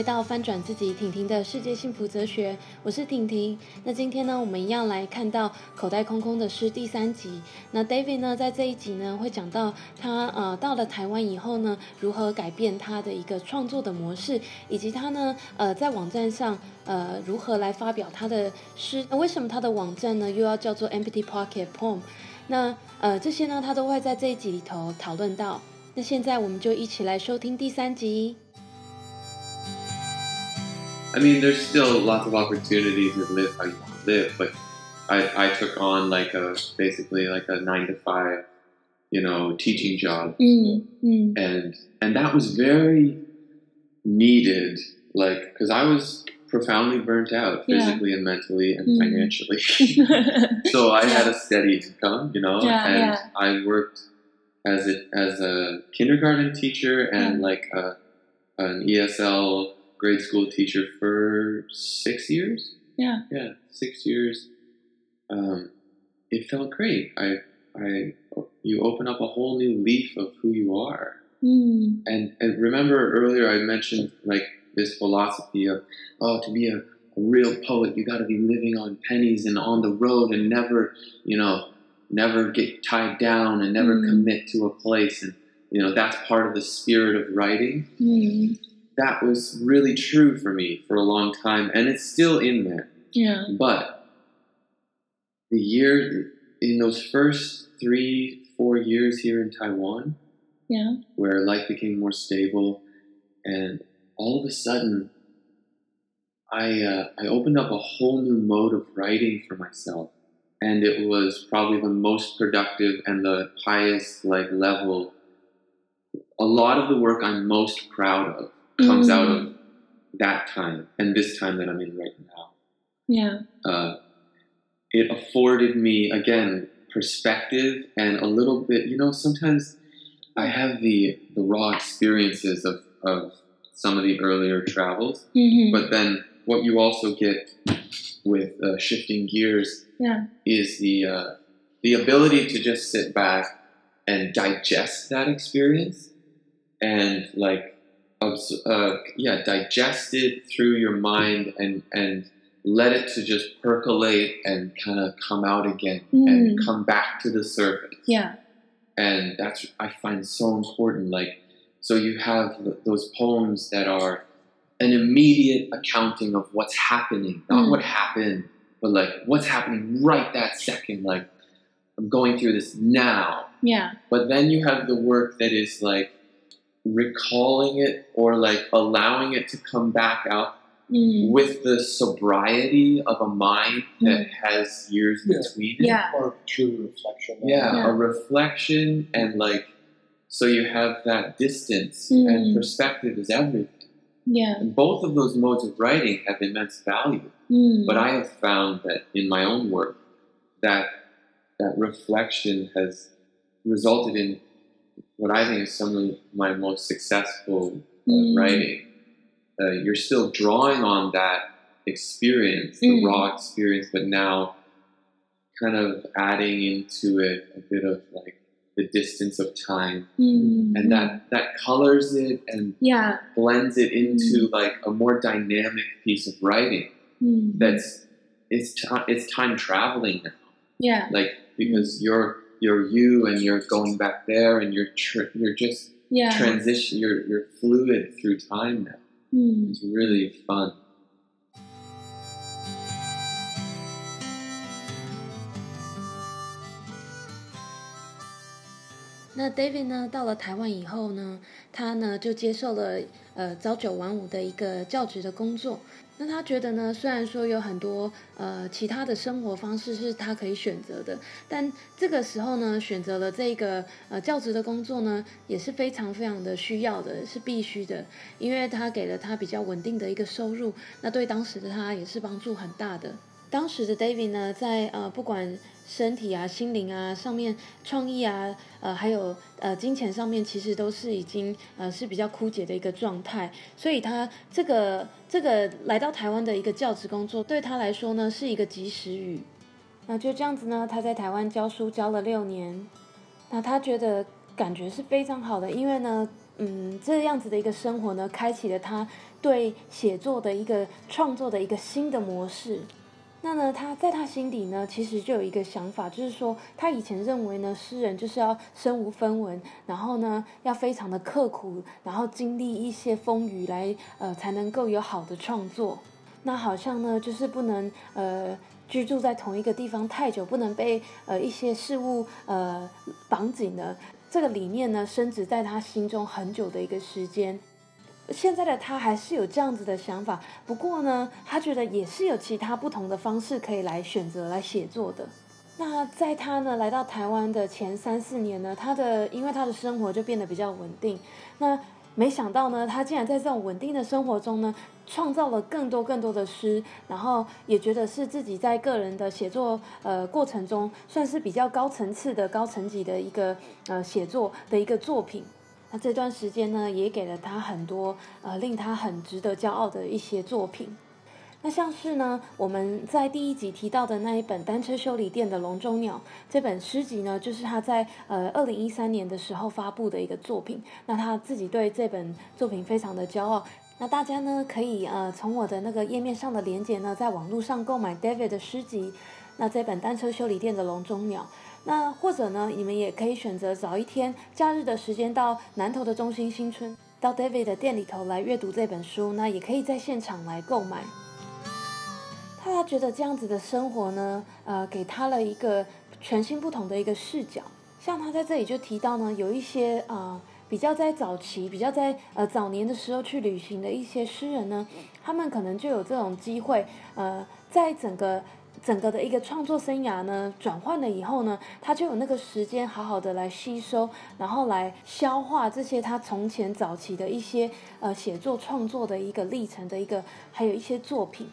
回到翻转自己婷婷的世界幸福哲学，我是婷婷。那今天呢，我们一样来看到口袋空空的诗第三集。那 David 呢，在这一集呢，会讲到他呃到了台湾以后呢，如何改变他的一个创作的模式，以及他呢呃在网站上呃如何来发表他的诗。那为什么他的网站呢又要叫做 Empty Pocket Poem？那呃这些呢，他都会在这一集里头讨论到。那现在我们就一起来收听第三集。I mean, there's still lots of opportunity to live how you want to live, but I, I took on like a basically like a nine to five, you know, teaching job, mm, mm. and and that was very needed, like because I was profoundly burnt out physically yeah. and mentally and mm. financially. so I yeah. had a steady income, you know, yeah, and I worked as a as a kindergarten teacher and like a, an ESL grade school teacher for six years. Yeah. Yeah, six years. Um, it felt great. I, I, you open up a whole new leaf of who you are. Mm. And, and remember earlier I mentioned like this philosophy of, oh, to be a, a real poet, you got to be living on pennies and on the road and never, you know, never get tied down and never mm. commit to a place. And, you know, that's part of the spirit of writing. Mm that was really true for me for a long time, and it's still in there. Yeah. But the year in those first three, four years here in Taiwan, yeah, where life became more stable, and all of a sudden, I uh, I opened up a whole new mode of writing for myself, and it was probably the most productive and the highest like level. A lot of the work I'm most proud of comes mm. out of that time and this time that I'm in right now. Yeah. Uh, it afforded me again perspective and a little bit. You know, sometimes I have the the raw experiences of of some of the earlier travels, mm-hmm. but then what you also get with uh, shifting gears yeah. is the uh, the ability to just sit back and digest that experience and like uh, yeah, digest it through your mind and and let it to just percolate and kind of come out again mm. and come back to the surface. Yeah. And that's I find so important. Like, so you have those poems that are an immediate accounting of what's happening, not mm. what happened, but like what's happening right that second. Like, I'm going through this now. Yeah. But then you have the work that is like recalling it or like allowing it to come back out mm. with the sobriety of a mind mm. that has years yeah. between it. Yeah. Or true reflection. Yeah, yeah, a reflection and like so you have that distance mm. and perspective is everything. Yeah. And both of those modes of writing have immense value. Mm. But I have found that in my own work that that reflection has resulted in what I think is some of my most successful uh, mm. writing. Uh, you're still drawing on that experience, the mm. raw experience, but now kind of adding into it a bit of like the distance of time, mm. and that that colors it and yeah. blends it into mm. like a more dynamic piece of writing. Mm. That's it's t- it's time traveling now. Yeah, like because you're you're you and you're going back there and you're tr- you're just yeah. transition you're you're fluid through time now. Mm. It's really fun. 那 David 呢，到了台湾以后呢，他呢就接受了呃朝九晚五的一个教职的工作。 那他觉得呢，虽然说有很多呃其他的生活方式是他可以选择的，但这个时候呢，选择了这个呃教职的工作呢，也是非常非常的需要的，是必须的，因为他给了他比较稳定的一个收入，那对当时的他也是帮助很大的。当时的 David 呢，在呃不管身体啊、心灵啊上面，创意啊，呃还有呃金钱上面，其实都是已经呃是比较枯竭的一个状态，所以他这个这个来到台湾的一个教职工作，对他来说呢是一个及时雨。那就这样子呢，他在台湾教书教了六年，那他觉得感觉是非常好的，因为呢。嗯，这样子的一个生活呢，开启了他对写作的一个创作的一个新的模式。那呢，他在他心底呢，其实就有一个想法，就是说，他以前认为呢，诗人就是要身无分文，然后呢，要非常的刻苦，然后经历一些风雨来，呃，才能够有好的创作。那好像呢，就是不能呃居住在同一个地方太久，不能被呃一些事物呃绑紧了。这个理念呢，深植在他心中很久的一个时间。现在的他还是有这样子的想法，不过呢，他觉得也是有其他不同的方式可以来选择来写作的。那在他呢来到台湾的前三四年呢，他的因为他的生活就变得比较稳定。那没想到呢，他竟然在这种稳定的生活中呢，创造了更多更多的诗，然后也觉得是自己在个人的写作呃过程中，算是比较高层次的高层级的一个呃写作的一个作品。那这段时间呢，也给了他很多呃令他很值得骄傲的一些作品。那像是呢，我们在第一集提到的那一本《单车修理店的笼中鸟》这本诗集呢，就是他在呃二零一三年的时候发布的一个作品。那他自己对这本作品非常的骄傲。那大家呢，可以呃从我的那个页面上的链接呢，在网络上购买 David 的诗集。那这本《单车修理店的笼中鸟》。那或者呢，你们也可以选择早一天假日的时间到南投的中心新村，到 David 的店里头来阅读这本书。那也可以在现场来购买。他觉得这样子的生活呢，呃，给他了一个全新不同的一个视角。像他在这里就提到呢，有一些啊、比较在早期、比较在呃早年的时候去旅行的一些诗人呢，他们可能就有这种机会，呃，在整个。整个的一个创作生涯呢，转换了以后呢，他就有那个时间好好的来吸收，然后来消化这些他从前早期的一些呃写作创作的一个历程的一个，还有一些作品。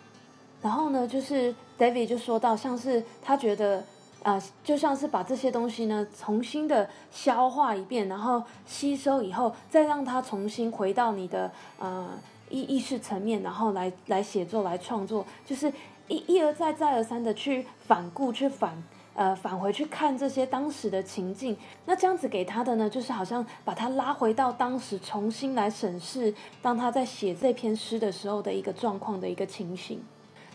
然后呢，就是 David 就说到，像是他觉得啊、就像是把这些东西呢重新的消化一遍，然后吸收以后，再让它重新回到你的呃意意识层面，然后来来写作来创作，就是。一一而再再而三的去反顾去反呃返回去看这些当时的情境，那这样子给他的呢，就是好像把他拉回到当时，重新来审视当他在写这篇诗的时候的一个状况的一个情形。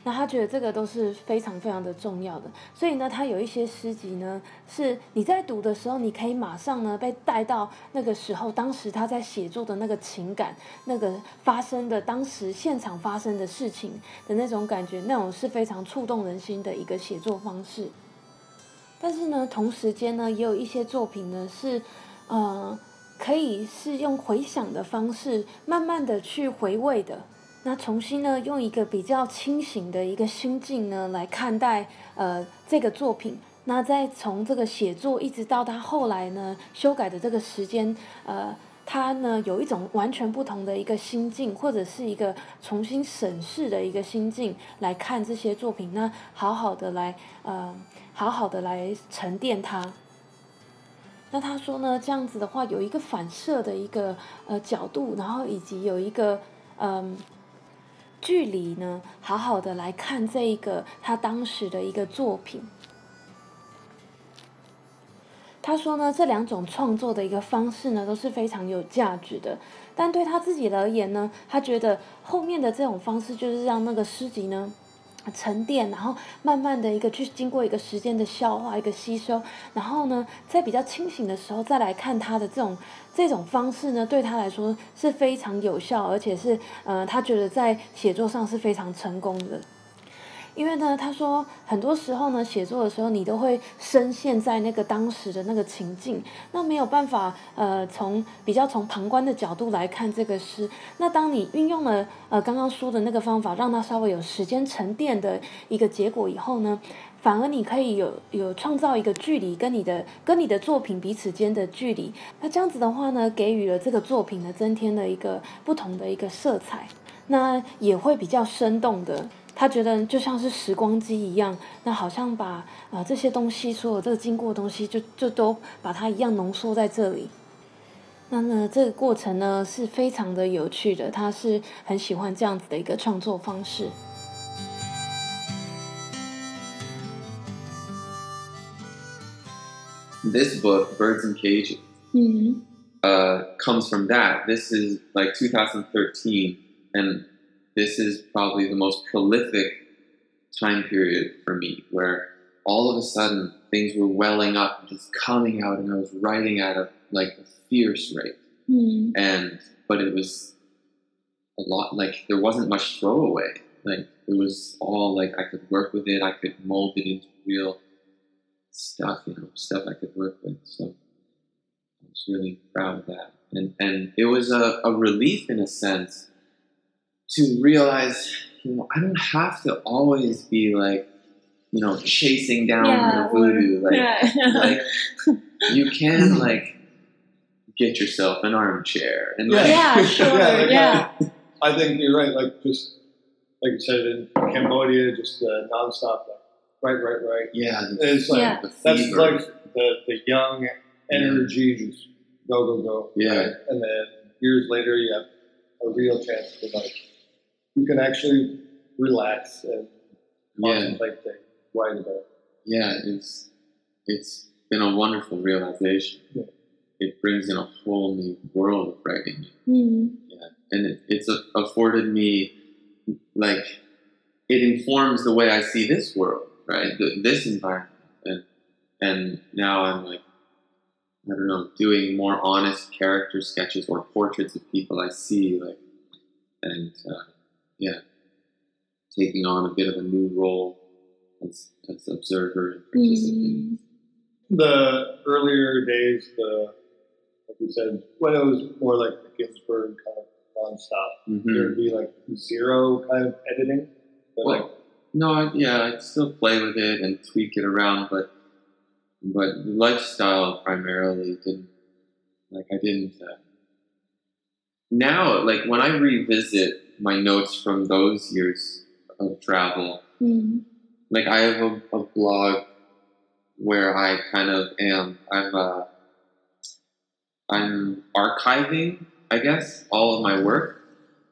那他觉得这个都是非常非常的重要的，所以呢，他有一些诗集呢，是你在读的时候，你可以马上呢被带到那个时候，当时他在写作的那个情感，那个发生的当时现场发生的事情的那种感觉，那种是非常触动人心的一个写作方式。但是呢，同时间呢，也有一些作品呢是，呃，可以是用回想的方式，慢慢的去回味的。那重新呢，用一个比较清醒的一个心境呢来看待呃这个作品。那再从这个写作一直到他后来呢修改的这个时间，呃，他呢有一种完全不同的一个心境，或者是一个重新审视的一个心境来看这些作品，那好好的来呃好好的来沉淀它。那他说呢，这样子的话有一个反射的一个呃角度，然后以及有一个嗯。距离呢，好好的来看这一个他当时的一个作品。他说呢，这两种创作的一个方式呢，都是非常有价值的。但对他自己而言呢，他觉得后面的这种方式就是让那个诗集呢。沉淀，然后慢慢的一个去经过一个时间的消化，一个吸收，然后呢，在比较清醒的时候再来看他的这种这种方式呢，对他来说是非常有效，而且是呃，他觉得在写作上是非常成功的。因为呢，他说很多时候呢，写作的时候你都会深陷在那个当时的那个情境，那没有办法呃从比较从旁观的角度来看这个诗。那当你运用了呃刚刚说的那个方法，让它稍微有时间沉淀的一个结果以后呢，反而你可以有有创造一个距离跟你的跟你的作品彼此间的距离。那这样子的话呢，给予了这个作品呢增添了一个不同的一个色彩，那也会比较生动的。他觉得就像是时光机一样，那好像把啊、呃、这些东西，所有这个经过的东西就，就就都把它一样浓缩在这里。那呢，这个过程呢是非常的有趣的，他是很喜欢这样子的一个创作方式。This book, Birds in Cages, 嗯，呃、uh, comes from that. This is like 2013. and this is probably the most prolific time period for me where all of a sudden things were welling up and just coming out and I was writing at a like a fierce rate. Mm. And but it was a lot like there wasn't much throwaway. Like it was all like I could work with it, I could mold it into real stuff, you know, stuff I could work with. So I was really proud of that. And and it was a, a relief in a sense to realize, you know, I don't have to always be like, you know, chasing down Yeah, the voodoo. Like, yeah. like you can like get yourself an armchair and like, Yeah, sure, like, yeah. I, I think you're right. Like just like you said in Cambodia, just uh, nonstop, like right, right, right. yeah, the, It's like Yeah. the that's fever. like the the young energy, just go, go, go. Yeah. right? And then years later, you have a real chance to like you can actually relax and yeah, things, write about. yeah, it's it's been a wonderful realization. Yeah. It brings in a whole new world of writing. Mm. Yeah, and it, it's a, afforded me like it informs the way I see this world, right? The, this environment, and and now I'm like I don't know, doing more honest character sketches or portraits of people I see, like, and uh, yeah, taking on a bit of a new role as as observer and participant. Mm. The earlier days, the like you said, when it was more like the Ginsberg kind of nonstop, Mhm. there would be like zero kind of editing. But like no, I, yeah, I'd still play with it and tweak it around, but but lifestyle primarily didn't like I didn't. Uh, now, like when I revisit my notes from those years of travel, Mm. like I have a, a blog where I kind of am I'm uh, I'm archiving, I guess, all of my work,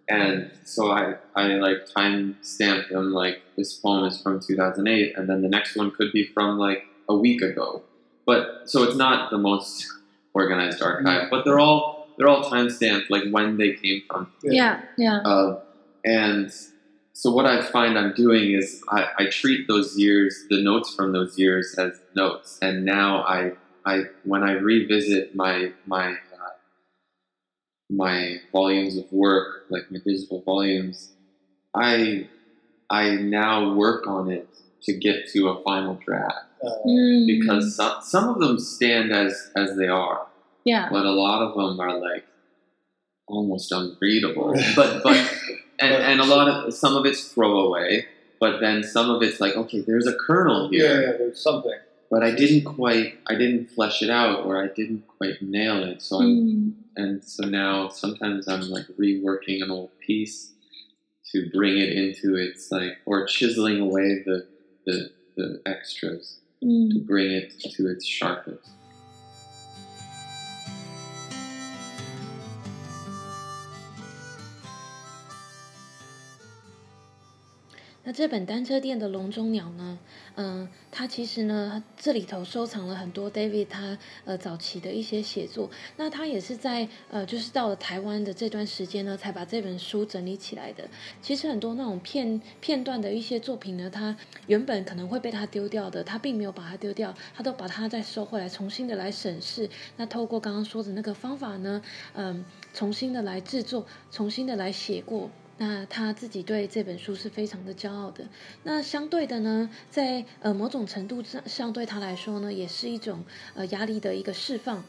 and so I I like time stamp them like this poem is from 2008, and then the next one could be from like a week ago, but so it's not the most organized archive, but they're all they're all time stamped like when they came from. Yeah, yeah. Uh, and so what I find I'm doing is I, I treat those years, the notes from those years, as notes. And now I, I when I revisit my my uh, my volumes of work, like my digital volumes, I I now work on it to get to a final draft uh, Mm. because some, some of them stand as as they are yeah. but a lot of them are like almost unreadable. But but and, and a lot of some of it's throwaway, but then some of it's like okay, there's a kernel here, yeah, there's something. but I didn't quite I didn't flesh it out or I didn't quite nail it. So I'm Mm. and so now sometimes I'm like reworking an old piece to bring it into its like or chiseling away the the, the extras to Mm. bring it to its sharpest. 那这本单车店的笼中鸟呢？嗯、它其实呢，这里头收藏了很多 David 他呃早期的一些写作。那他也是在呃，就是到了台湾的这段时间呢，才把这本书整理起来的。其实很多那种片片段的一些作品呢，他原本可能会被他丢掉的，他并没有把它丢掉，他都把它再收回来，重新的来审视。那透过刚刚说的那个方法呢，嗯，重新的来制作，重新的来写过。那他自己对这本书是非常的骄傲的。那相对的呢，在呃某种程度上上对他来说呢，也是一种呃压力的一个释放。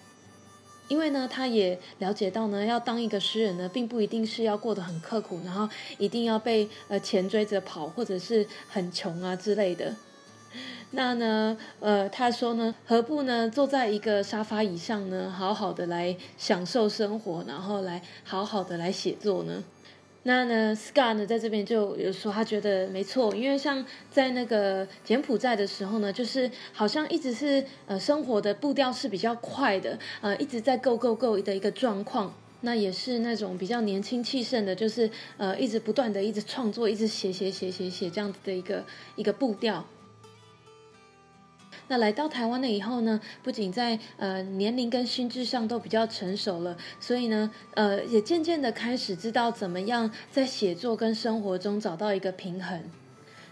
因为呢，他也了解到呢，要当一个诗人呢，并不一定是要过得很刻苦，然后一定要被呃钱追着跑，或者是很穷啊之类的。那呢，呃，他说呢，何不呢，坐在一个沙发椅上呢，好好的来享受生活，然后来好好的来写作呢？那呢，Scar 呢，在这边就有说，他觉得没错，因为像在那个柬埔寨的时候呢，就是好像一直是呃生活的步调是比较快的，呃，一直在 go go go 的一个状况。那也是那种比较年轻气盛的，就是呃一直不断的一直创作，一直写写写写写这样子的一个一个步调。那来到台湾了以后呢，不仅在呃年龄跟心智上都比较成熟了，所以呢，呃，也渐渐的开始知道怎么样在写作跟生活中找到一个平衡。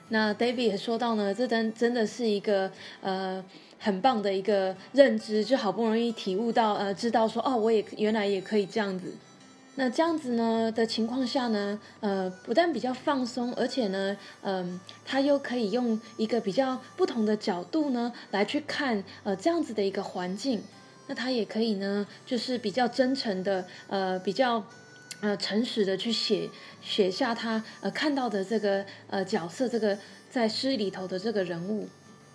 那 David 也说到呢，这真真的是一个呃很棒的一个认知，就好不容易体悟到呃，知道说哦，我也原来也可以这样子。那这样子呢的情况下呢，呃，不但比较放松，而且呢，嗯、他又可以用一个比较不同的角度呢来去看呃这样子的一个环境。那他也可以呢，就是比较真诚的，呃，比较呃诚实的去写写下他呃看到的这个呃角色，这个在诗里头的这个人物。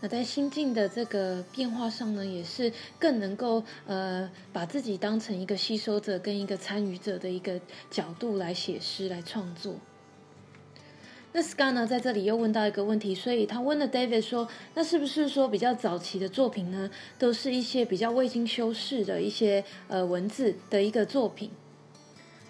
那在心境的这个变化上呢，也是更能够呃把自己当成一个吸收者跟一个参与者的一个角度来写诗来创作。那 Scar 呢在这里又问到一个问题，所以他问了 David 说：“那是不是说比较早期的作品呢，都是一些比较未经修饰的一些呃文字的一个作品？”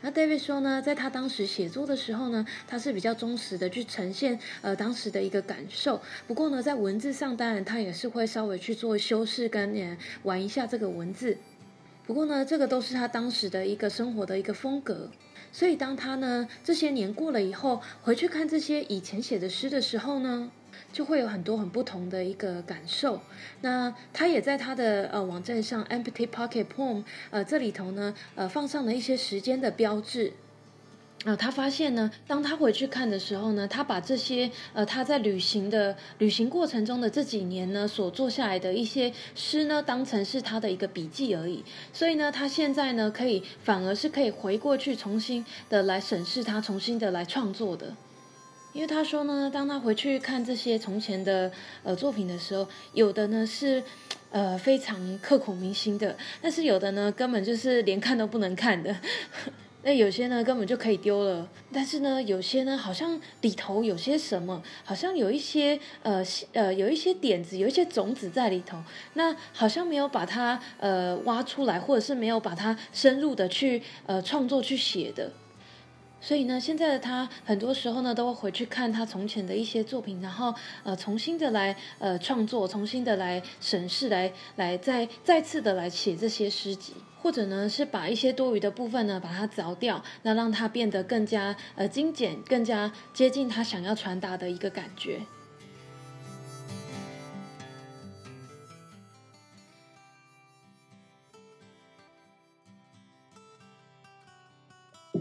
那 David 说呢，在他当时写作的时候呢，他是比较忠实的去呈现呃当时的一个感受。不过呢，在文字上，当然他也是会稍微去做修饰跟也玩一下这个文字。不过呢，这个都是他当时的一个生活的一个风格。所以当他呢这些年过了以后，回去看这些以前写的诗的时候呢，就会有很多很不同的一个感受。那他也在他的呃网站上 Empty Pocket Poem 呃这里头呢呃放上了一些时间的标志。啊、呃，他发现呢，当他回去看的时候呢，他把这些呃他在旅行的旅行过程中的这几年呢所做下来的一些诗呢，当成是他的一个笔记而已。所以呢，他现在呢可以反而是可以回过去重新的来审视他，重新的来创作的。因为他说呢，当他回去看这些从前的呃作品的时候，有的呢是呃非常刻骨铭心的，但是有的呢根本就是连看都不能看的。那有些呢根本就可以丢了，但是呢有些呢好像里头有些什么，好像有一些呃呃有一些点子，有一些种子在里头，那好像没有把它呃挖出来，或者是没有把它深入的去呃创作去写的。所以呢，现在的他很多时候呢，都会回去看他从前的一些作品，然后呃，重新的来呃创作，重新的来审视，来来再再次的来写这些诗集，或者呢是把一些多余的部分呢把它凿掉，那让它变得更加呃精简，更加接近他想要传达的一个感觉。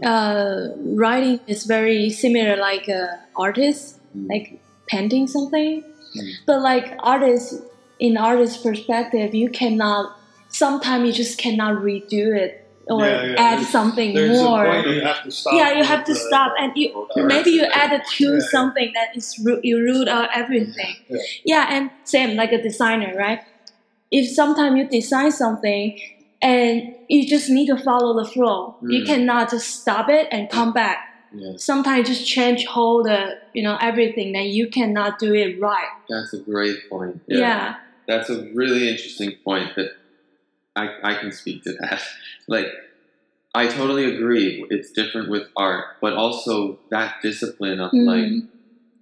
Uh, writing is very similar like uh, artists mm. like painting something mm. but like artists in artist perspective you cannot sometimes you just cannot redo it or yeah, yeah. add there's, something there's more you yeah you have to stop and you maybe you added to yeah, something that is you root out everything yeah and same like a designer right if sometimes you design something and you just need to follow the flow. Mm. You cannot just stop it and come back. Yeah. Sometimes just change whole the you know everything. Then you cannot do it right. That's a great point. Yeah. yeah. That's a really interesting point that I I can speak to that. like I totally agree. It's different with art, but also that discipline of mm. like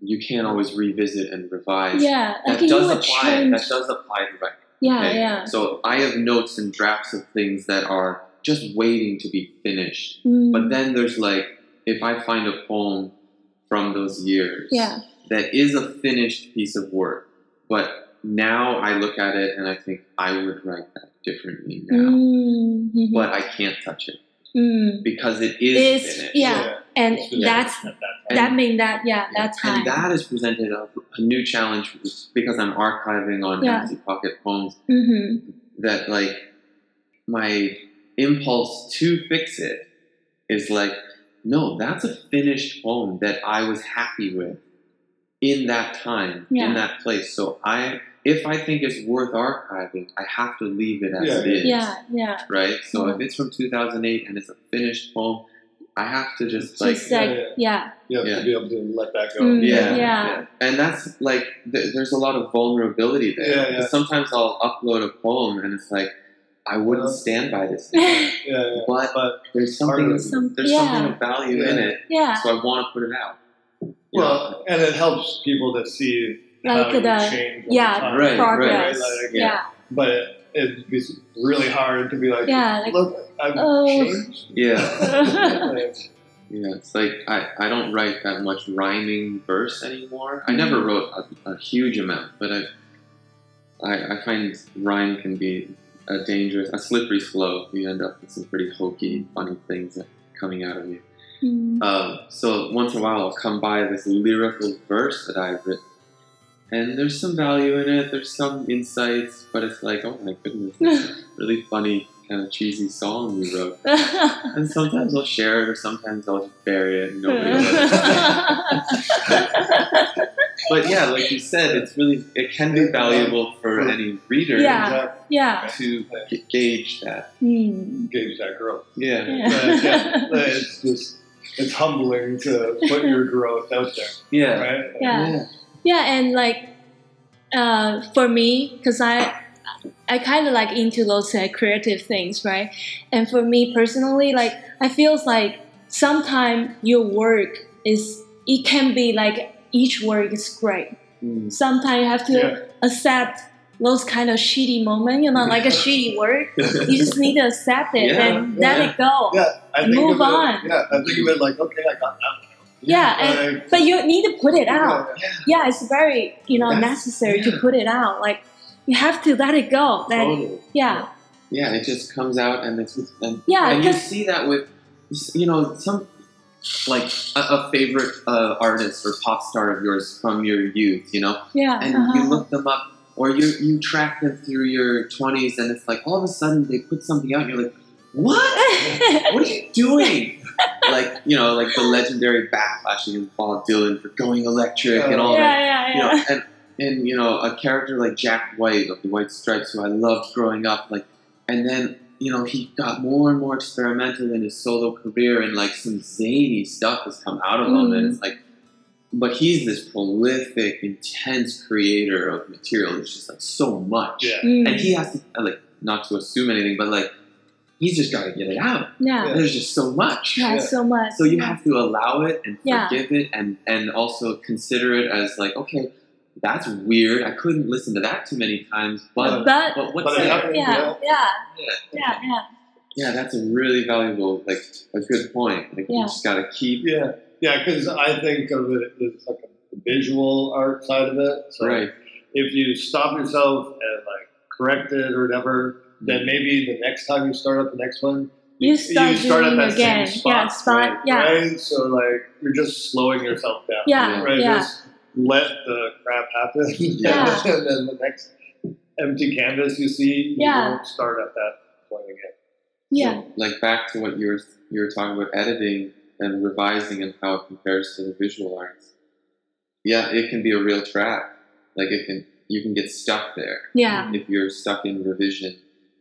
you can't always revisit and revise. Yeah, that does apply. Change. That does apply to. Yeah, okay? yeah. So I have notes and drafts of things that are just waiting to be finished. Mm. But then there's like, if I find a poem from those years yeah. that is a finished piece of work, but now I look at it and I think I would write that differently now, mm-hmm. but I can't touch it mm. because it is it's, finished. Yeah, yeah. And that's and, that mean that yeah, that's time. And that has presented a, a, new challenge because I'm archiving on yeah. Empty Pocket Poems. Mm-hmm. That like my impulse to fix it is like, no, that's a finished poem that I was happy with in that time, yeah. in that place. So I if I think it's worth archiving, I have to leave it as yeah. it is. Yeah, yeah. Right? So if it's from 2008 and it's a finished poem, I have to just like, just like yeah, yeah. You have yeah. to be able to let that go. Mm, yeah, yeah, yeah, And that's like, th- there's a lot of vulnerability there. Yeah, yeah. Sometimes I'll upload a poem and it's like, I wouldn't stand by this. yeah, yeah. But, but there's something, some, there's yeah. something of value yeah. in it. Yeah. So I want to put it out. Well, know? and it helps people to see like how the change yeah the time, Right, right. progress. Like, yeah. Yeah. But it, it's really hard to be like, Yeah, like, look, I've oh. changed. Yeah. Like, Yeah, it's like I, I don't write that much rhyming verse anymore. I never wrote a, a huge amount, but I, I I find rhyme can be a dangerous, a slippery slope. You end up with some pretty hokey, funny things coming out of you. Mm. Um, so once in a while, I'll come by this lyrical verse that I've written, and there's some value in it. There's some insights, but it's like, oh my goodness, it's a really funny kind of cheesy song you wrote. And sometimes I'll share it, or sometimes I'll just bury it and nobody will But yeah, like you said, it's really it can be valuable for any reader Yeah. yeah. to g- gauge that. Mm. Gauge that growth. Yeah. Yeah. But, yeah, but it's just it's humbling to put your growth out there, Yeah. right? Yeah. Yeah, and like uh, for me, because I I kind of like into those uh, creative things, right? And for me personally, like I feels like sometimes your work is it can be like each work is great. Mm. Sometimes you have to Yeah. accept those kind of shitty moment, you know, like a shitty work. You just need to accept it Yeah, and let yeah. it go. Yeah, I think Move it, on. Yeah, I think of it like, okay, I got that. Yeah, and Like, but you need to put it out. yeah, yeah, it's very you know That's- necessary to put it out. Like you have to let it go. Totally. yeah, Yeah, it just comes out, and it's and, Yeah, and you see that with you know some like a, a favorite uh, artist or pop star of yours from your youth, you know, yeah, and uh-huh. you look them up or you you track them through your 20s and it's like all of a sudden they put something out and you're like what what are you doing like you know like the legendary backlashing of bob dylan for going electric and all yeah, that. Yeah, you know and and you know a character like jack white of the white stripes who i loved growing up like and then you know he got more and more experimental in his solo career and like some zany stuff has come out of him. And Mhm. it's like but he's this prolific intense creator of material it's just like so much. Yeah. Mm, and he has to like not to assume anything but like he's just got to get it out yeah, there's just so much yeah, Yeah. so much. so you have to allow it and Yeah. forgive it and and also consider it as like okay that's weird i couldn't listen to that too many times but but but what's But it there happened. yeah, yeah, yeah. yeah, yeah, yeah that's a really valuable like a good point like you just got to keep Yeah, yeah, because I think of it as like a visual art side of it. So right if you stop yourself and like correct it or whatever, then maybe the next time you start up the next one, You start doing that again. same spot, Yeah, spot, right? yeah. Right? So like you're just slowing yourself down. Yeah, Right. yeah. Just let the crap happen. Yeah. and then the next empty canvas you see, you Yeah. won't start at that point again. yeah, So, like back to what you were you were talking about editing and revising and how it compares to the visual arts. Yeah, it can be a real trap. Like it can you can get stuck there yeah, if you're stuck in revision.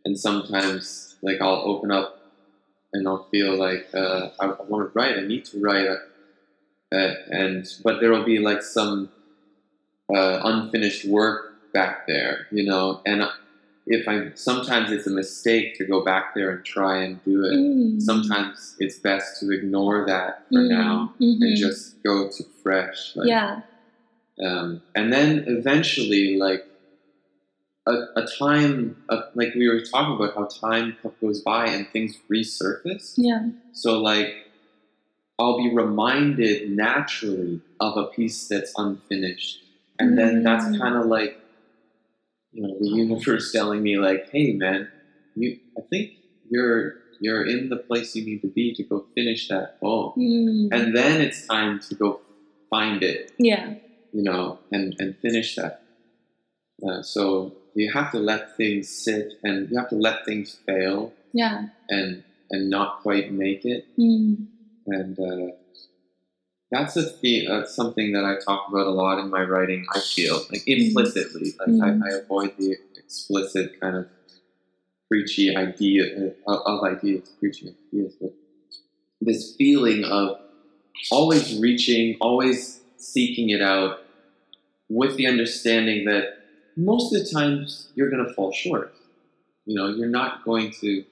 And sometimes like I'll open up and I'll feel like uh, I, I want to write. I need to write. Uh, and but there will be like some uh, unfinished work back there, you know. And if I sometimes it's a mistake to go back there and try and do it. Mm. Sometimes it's best to ignore that for Mm, now mhm. and just go to fresh. Like, yeah, um, and then eventually, like a, a time, of, like we were talking about how time goes by and things resurface. yeah, So, like, I'll be reminded naturally of a piece that's unfinished, and then that's Mm. kind of like, you know, the universe telling me, like, "Hey, man, you, I think you're you're in the place you need to be to go finish that poem." Mm. And then it's time to go find it yeah, you know, and, and finish that. Uh, so you have to let things sit and you have to let things fail yeah, and and not quite make it. mm. And uh, that's a theme. That's something that I talk about a lot in my writing. I feel like implicitly, like Mhm. I, I avoid the explicit kind of preachy idea uh, of ideas, preaching ideas, but this feeling of always reaching, always seeking it out, with the understanding that most of the times you're going to fall short. You know, you're not going to.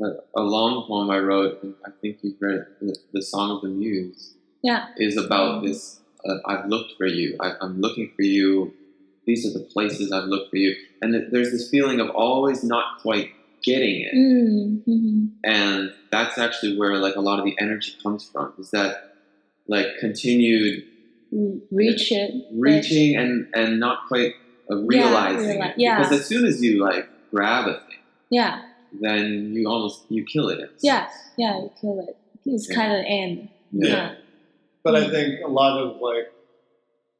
A, a long poem I wrote, and I think you've read it, the, the Song of the Muse, yeah, is about this uh, I've looked for you. I, I'm looking for you. These are the places I've looked for you. And th- there's this feeling of always not quite getting it. Mm-hmm. And that's actually where like a lot of the energy comes from. Is that like continued Reach it. reaching and and not quite uh, realizing reali- it. yeah. Because as soon as you like grab a thing, Yeah. then you almost you kill it. in Yeah. Yeah. You kill it. It's Yeah. kind of an end. Yeah. Yeah. But I think a lot of like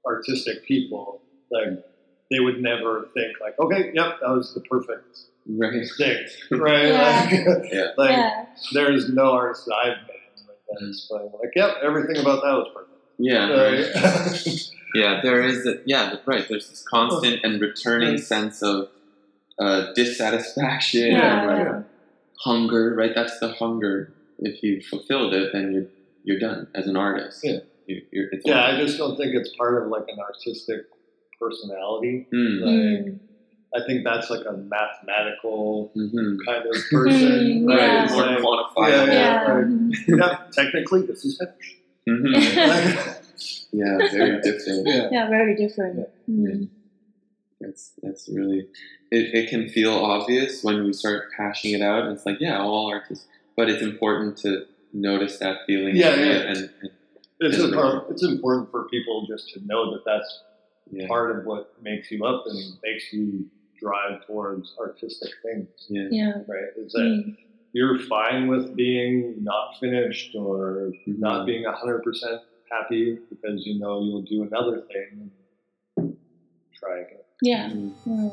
artistic people, like they would never think like, okay, yep, that was the perfect Right. thing, right? Yeah. Like, Yeah. like yeah. there's no artist that I've met like that is like, yep, everything about that was perfect. Yeah. Right? Yeah, there is. A, yeah, right. There's this constant and returning sense of uh, dissatisfaction Yeah. and like yeah. hunger. Right, that's the hunger. If you fulfilled it, then you're you're done as an artist. Yeah. You, you're, it's yeah. I just don't think it's part of like an artistic personality. Mm, Like, Mm. I think that's like a mathematical mhm. kind of person, Mm, right? yeah. More like, quantifiable. Yeah. Yeah. yeah, technically this is finished. Mhm. Like, yeah, very different. yeah. Yeah. Very different. Mm. That's that's really. It, it can feel obvious when we start hashing it out. It's like yeah, all artists, but it's important to notice that feeling. Yeah, and- yeah. And, and It's, It's important, it's important for people just to know that that's yeah, part of what makes you up and makes you drive towards artistic things, yeah. Yeah. right? Is that Mm. you're fine with being not finished or Mhm. not being 100% happy because you know you'll do another thing and try again. Yeah. Mm. Mm.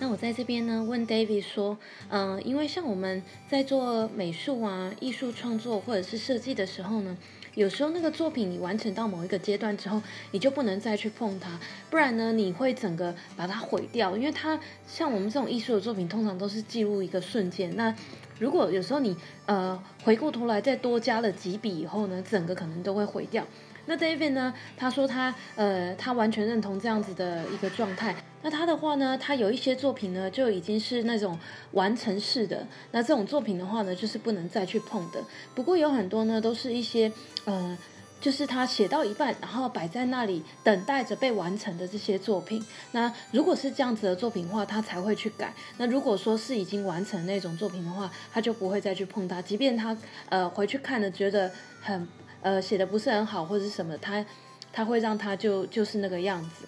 那我在这边呢，问 David 说，呃，因为像我们在做美术啊、艺术创作或者是设计的时候呢，有时候那个作品你完成到某一个阶段之后，你就不能再去碰它，不然呢，你会整个把它毁掉。因为它像我们这种艺术的作品，通常都是记录一个瞬间。那如果有时候你呃回过头来再多加了几笔以后呢，整个可能都会毁掉。那 David 呢？他说他呃，他完全认同这样子的一个状态。那他的话呢，他有一些作品呢，就已经是那种完成式的。那这种作品的话呢，就是不能再去碰的。不过有很多呢，都是一些呃，就是他写到一半，然后摆在那里等待着被完成的这些作品。那如果是这样子的作品的话，他才会去改。那如果说是已经完成那种作品的话，他就不会再去碰它。即便他呃回去看了，觉得很。呃，写的不是很好，或者是什么，他他会让他就就是那个样子。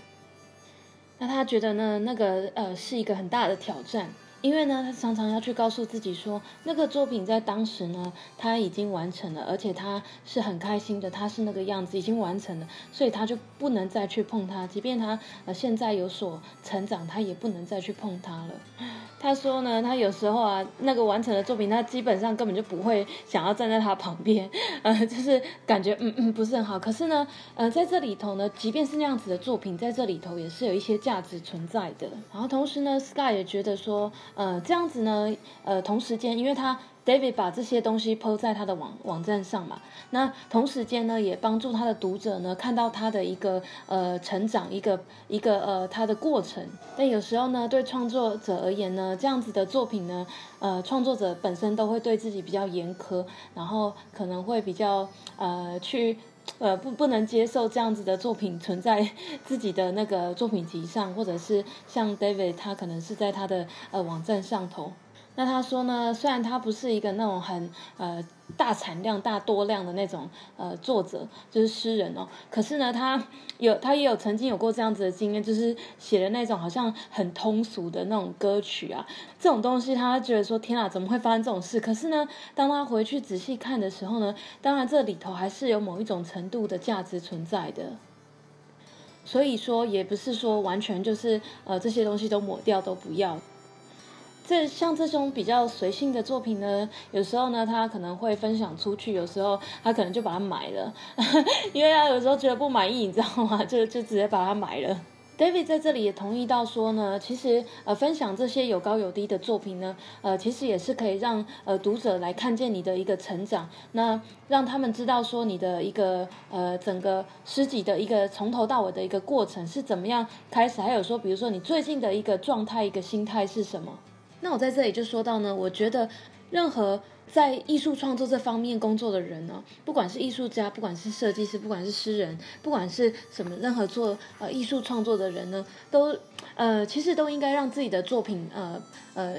那他觉得呢，那个呃是一个很大的挑战，因为呢，他常常要去告诉自己说，那个作品在当时呢，他已经完成了，而且他是很开心的，他是那个样子已经完成了，所以他就不能再去碰它，即便他呃现在有所成长，他也不能再去碰它了。他说呢，他有时候啊，那个完成的作品，他基本上根本就不会想要站在他旁边，呃，就是感觉嗯嗯不是很好。可是呢，呃，在这里头呢，即便是那样子的作品，在这里头也是有一些价值存在的。然后同时呢，Sky 也觉得说，呃，这样子呢，呃，同时间，因为他。David 把这些东西抛在他的网网站上嘛，那同时间呢，也帮助他的读者呢看到他的一个呃成长，一个一个呃他的过程。但有时候呢，对创作者而言呢，这样子的作品呢，呃，创作者本身都会对自己比较严苛，然后可能会比较呃去呃不不能接受这样子的作品存在 自己的那个作品集上，或者是像 David 他可能是在他的呃网站上头。那他说呢，虽然他不是一个那种很呃大产量、大多量的那种呃作者，就是诗人哦，可是呢，他有他也有曾经有过这样子的经验，就是写的那种好像很通俗的那种歌曲啊，这种东西他觉得说天啊，怎么会发生这种事？可是呢，当他回去仔细看的时候呢，当然这里头还是有某一种程度的价值存在的。所以说，也不是说完全就是呃这些东西都抹掉都不要。这像这种比较随性的作品呢，有时候呢，他可能会分享出去，有时候他可能就把它买了，因为他有时候觉得不满意，你知道吗？就就直接把它买了。David 在这里也同意到说呢，其实呃分享这些有高有低的作品呢，呃其实也是可以让呃读者来看见你的一个成长，那让他们知道说你的一个呃整个诗集的一个从头到尾的一个过程是怎么样开始，还有说比如说你最近的一个状态、一个心态是什么。那我在这里就说到呢，我觉得任何在艺术创作这方面工作的人呢，不管是艺术家，不管是设计师，不管是诗人，不管是什么任何做呃艺术创作的人呢，都呃其实都应该让自己的作品呃呃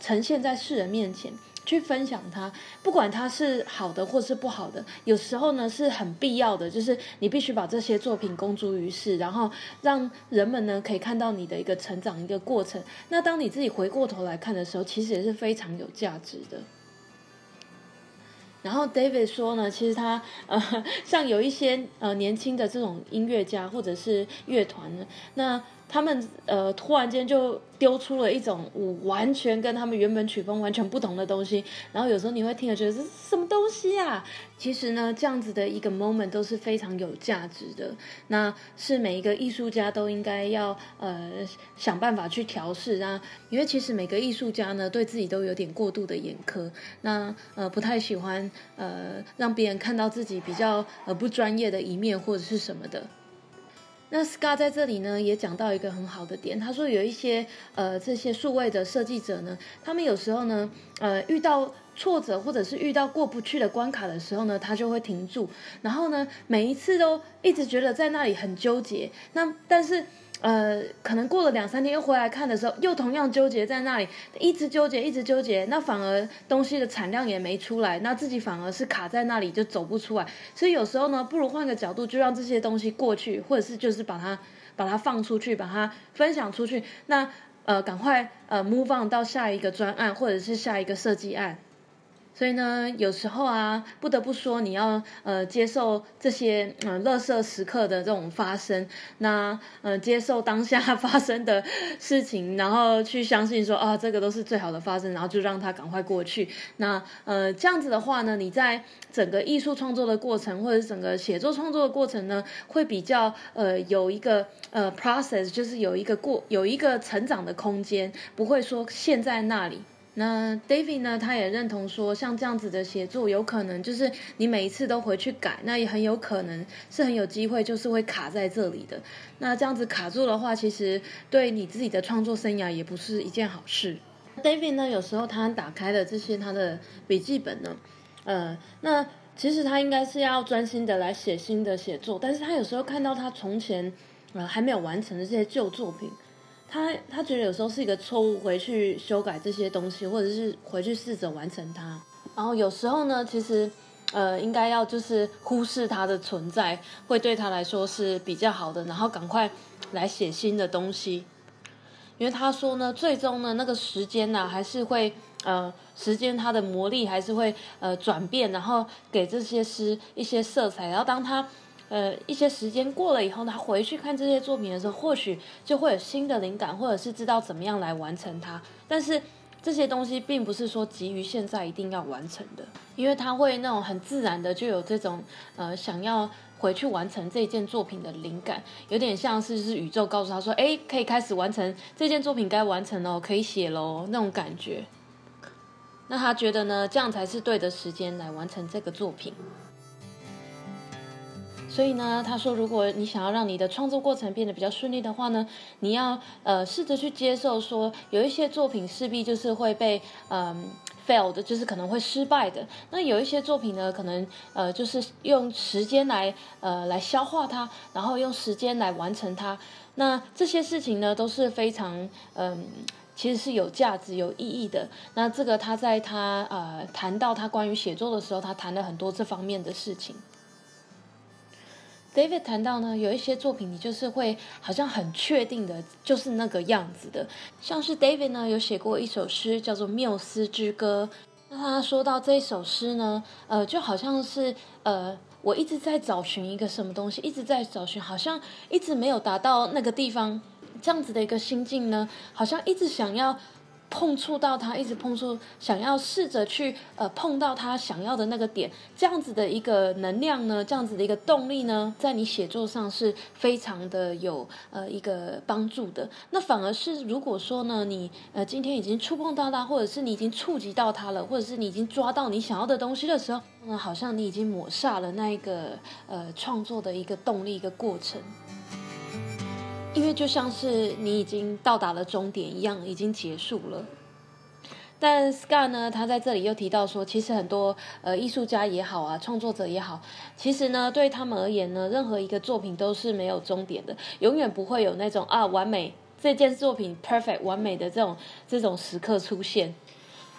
呈现在世人面前。去分享它，不管它是好的或是不好的，有时候呢是很必要的，就是你必须把这些作品公诸于世，然后让人们呢可以看到你的一个成长一个过程。那当你自己回过头来看的时候，其实也是非常有价值的。然后 David 说呢，其实他 呃像有一些呃年轻的这种音乐家或者是乐团呢，那他们呃突然间就。丢出了一种我完全跟他们原本曲风完全不同的东西，然后有时候你会听了觉得这是什么东西啊？其实呢，这样子的一个 moment 都是非常有价值的。那是每一个艺术家都应该要呃想办法去调试啊，因为其实每个艺术家呢对自己都有点过度的严苛，那呃不太喜欢呃让别人看到自己比较呃不专业的一面或者是什么的。那 Scar 在这里呢，也讲到一个很好的点。他说有一些呃这些数位的设计者呢，他们有时候呢，呃遇到挫折或者是遇到过不去的关卡的时候呢，他就会停住，然后呢每一次都一直觉得在那里很纠结。那但是。呃，可能过了两三天又回来看的时候，又同样纠结在那里，一直纠结，一直纠结，那反而东西的产量也没出来，那自己反而是卡在那里就走不出来。所以有时候呢，不如换个角度，就让这些东西过去，或者是就是把它把它放出去，把它分享出去。那呃，赶快呃 move on 到下一个专案，或者是下一个设计案。所以呢，有时候啊，不得不说，你要呃接受这些嗯、呃、垃圾时刻的这种发生，那呃接受当下 发生的事情，然后去相信说啊，这个都是最好的发生，然后就让它赶快过去。那呃这样子的话呢，你在整个艺术创作的过程，或者整个写作创作的过程呢，会比较呃有一个呃 process，就是有一个过有一个成长的空间，不会说陷在那里。那 David 呢，他也认同说，像这样子的写作，有可能就是你每一次都回去改，那也很有可能是很有机会，就是会卡在这里的。那这样子卡住的话，其实对你自己的创作生涯也不是一件好事。David 呢，有时候他打开了这些他的笔记本呢，呃，那其实他应该是要专心的来写新的写作，但是他有时候看到他从前呃还没有完成的这些旧作品。他他觉得有时候是一个错误，回去修改这些东西，或者是回去试着完成它。然后有时候呢，其实呃应该要就是忽视它的存在，会对他来说是比较好的。然后赶快来写新的东西，因为他说呢，最终呢那个时间呢、啊、还是会呃时间它的魔力还是会呃转变，然后给这些诗一些色彩。然后当他。呃，一些时间过了以后，他回去看这些作品的时候，或许就会有新的灵感，或者是知道怎么样来完成它。但是这些东西并不是说急于现在一定要完成的，因为他会那种很自然的就有这种呃想要回去完成这件作品的灵感，有点像是是宇宙告诉他说，哎，可以开始完成这件作品该完成了，可以写喽那种感觉。那他觉得呢，这样才是对的时间来完成这个作品。所以呢，他说，如果你想要让你的创作过程变得比较顺利的话呢，你要呃试着去接受说，有一些作品势必就是会被嗯 fail 的，就是可能会失败的。那有一些作品呢，可能呃就是用时间来呃来消化它，然后用时间来完成它。那这些事情呢，都是非常嗯、其实是有价值、有意义的。那这个他在他呃谈到他关于写作的时候，他谈了很多这方面的事情。David 谈到呢，有一些作品你就是会好像很确定的，就是那个样子的。像是 David 呢有写过一首诗叫做《缪斯之歌》，那他说到这一首诗呢，呃，就好像是呃，我一直在找寻一个什么东西，一直在找寻，好像一直没有达到那个地方，这样子的一个心境呢，好像一直想要。碰触到他，一直碰触，想要试着去呃碰到他想要的那个点，这样子的一个能量呢，这样子的一个动力呢，在你写作上是非常的有呃一个帮助的。那反而是如果说呢，你呃今天已经触碰到他，或者是你已经触及到他了，或者是你已经抓到你想要的东西的时候，那好像你已经抹煞了那一个呃创作的一个动力一个过程。因为就像是你已经到达了终点一样，已经结束了。但 Scott 呢，他在这里又提到说，其实很多呃艺术家也好啊，创作者也好，其实呢对他们而言呢，任何一个作品都是没有终点的，永远不会有那种啊完美这件作品 perfect 完美的这种这种时刻出现。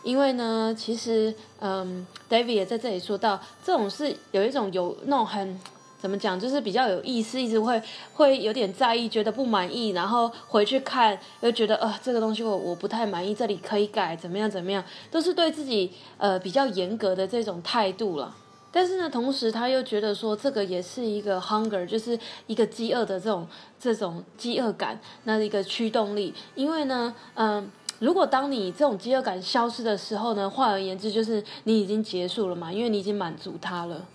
因为呢，其实嗯，David 也在这里说到，这种是有一种有那种很。怎么讲？就是比较有意思，一直会会有点在意，觉得不满意，然后回去看又觉得呃这个东西我我不太满意，这里可以改，怎么样怎么样，都是对自己呃比较严格的这种态度了。但是呢，同时他又觉得说这个也是一个 hunger，就是一个饥饿的这种这种饥饿感，那一个驱动力。因为呢，嗯、如果当你这种饥饿感消失的时候呢，换而言之就是你已经结束了嘛，因为你已经满足它了。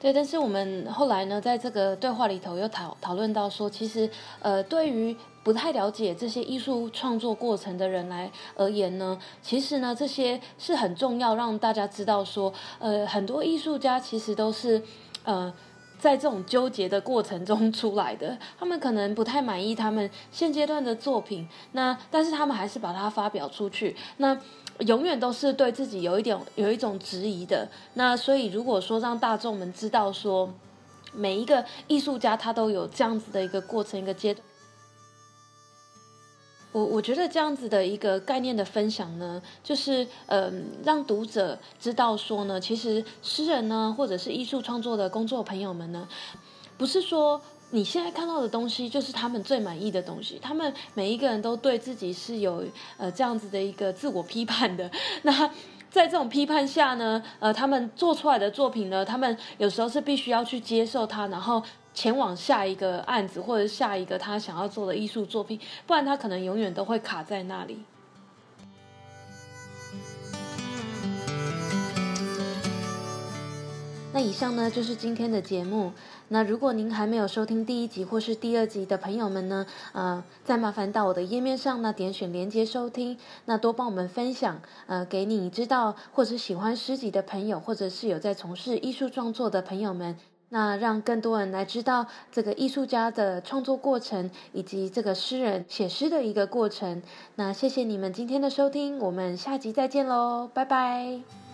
对，但是我们后来呢，在这个对话里头又讨讨论到说，其实呃，对于不太了解这些艺术创作过程的人来而言呢，其实呢，这些是很重要，让大家知道说，呃，很多艺术家其实都是呃，在这种纠结的过程中出来的。他们可能不太满意他们现阶段的作品，那但是他们还是把它发表出去。那永远都是对自己有一点有一种质疑的，那所以如果说让大众们知道说，每一个艺术家他都有这样子的一个过程一个阶段，我我觉得这样子的一个概念的分享呢，就是嗯、呃，让读者知道说呢，其实诗人呢，或者是艺术创作的工作朋友们呢，不是说。你现在看到的东西就是他们最满意的东西，他们每一个人都对自己是有呃这样子的一个自我批判的。那在这种批判下呢，呃，他们做出来的作品呢，他们有时候是必须要去接受它，然后前往下一个案子或者下一个他想要做的艺术作品，不然他可能永远都会卡在那里。那以上呢就是今天的节目。那如果您还没有收听第一集或是第二集的朋友们呢，呃，再麻烦到我的页面上呢点选连接收听。那多帮我们分享，呃，给你知道或者喜欢诗集的朋友，或者是有在从事艺术创作的朋友们，那让更多人来知道这个艺术家的创作过程，以及这个诗人写诗的一个过程。那谢谢你们今天的收听，我们下集再见喽，拜拜。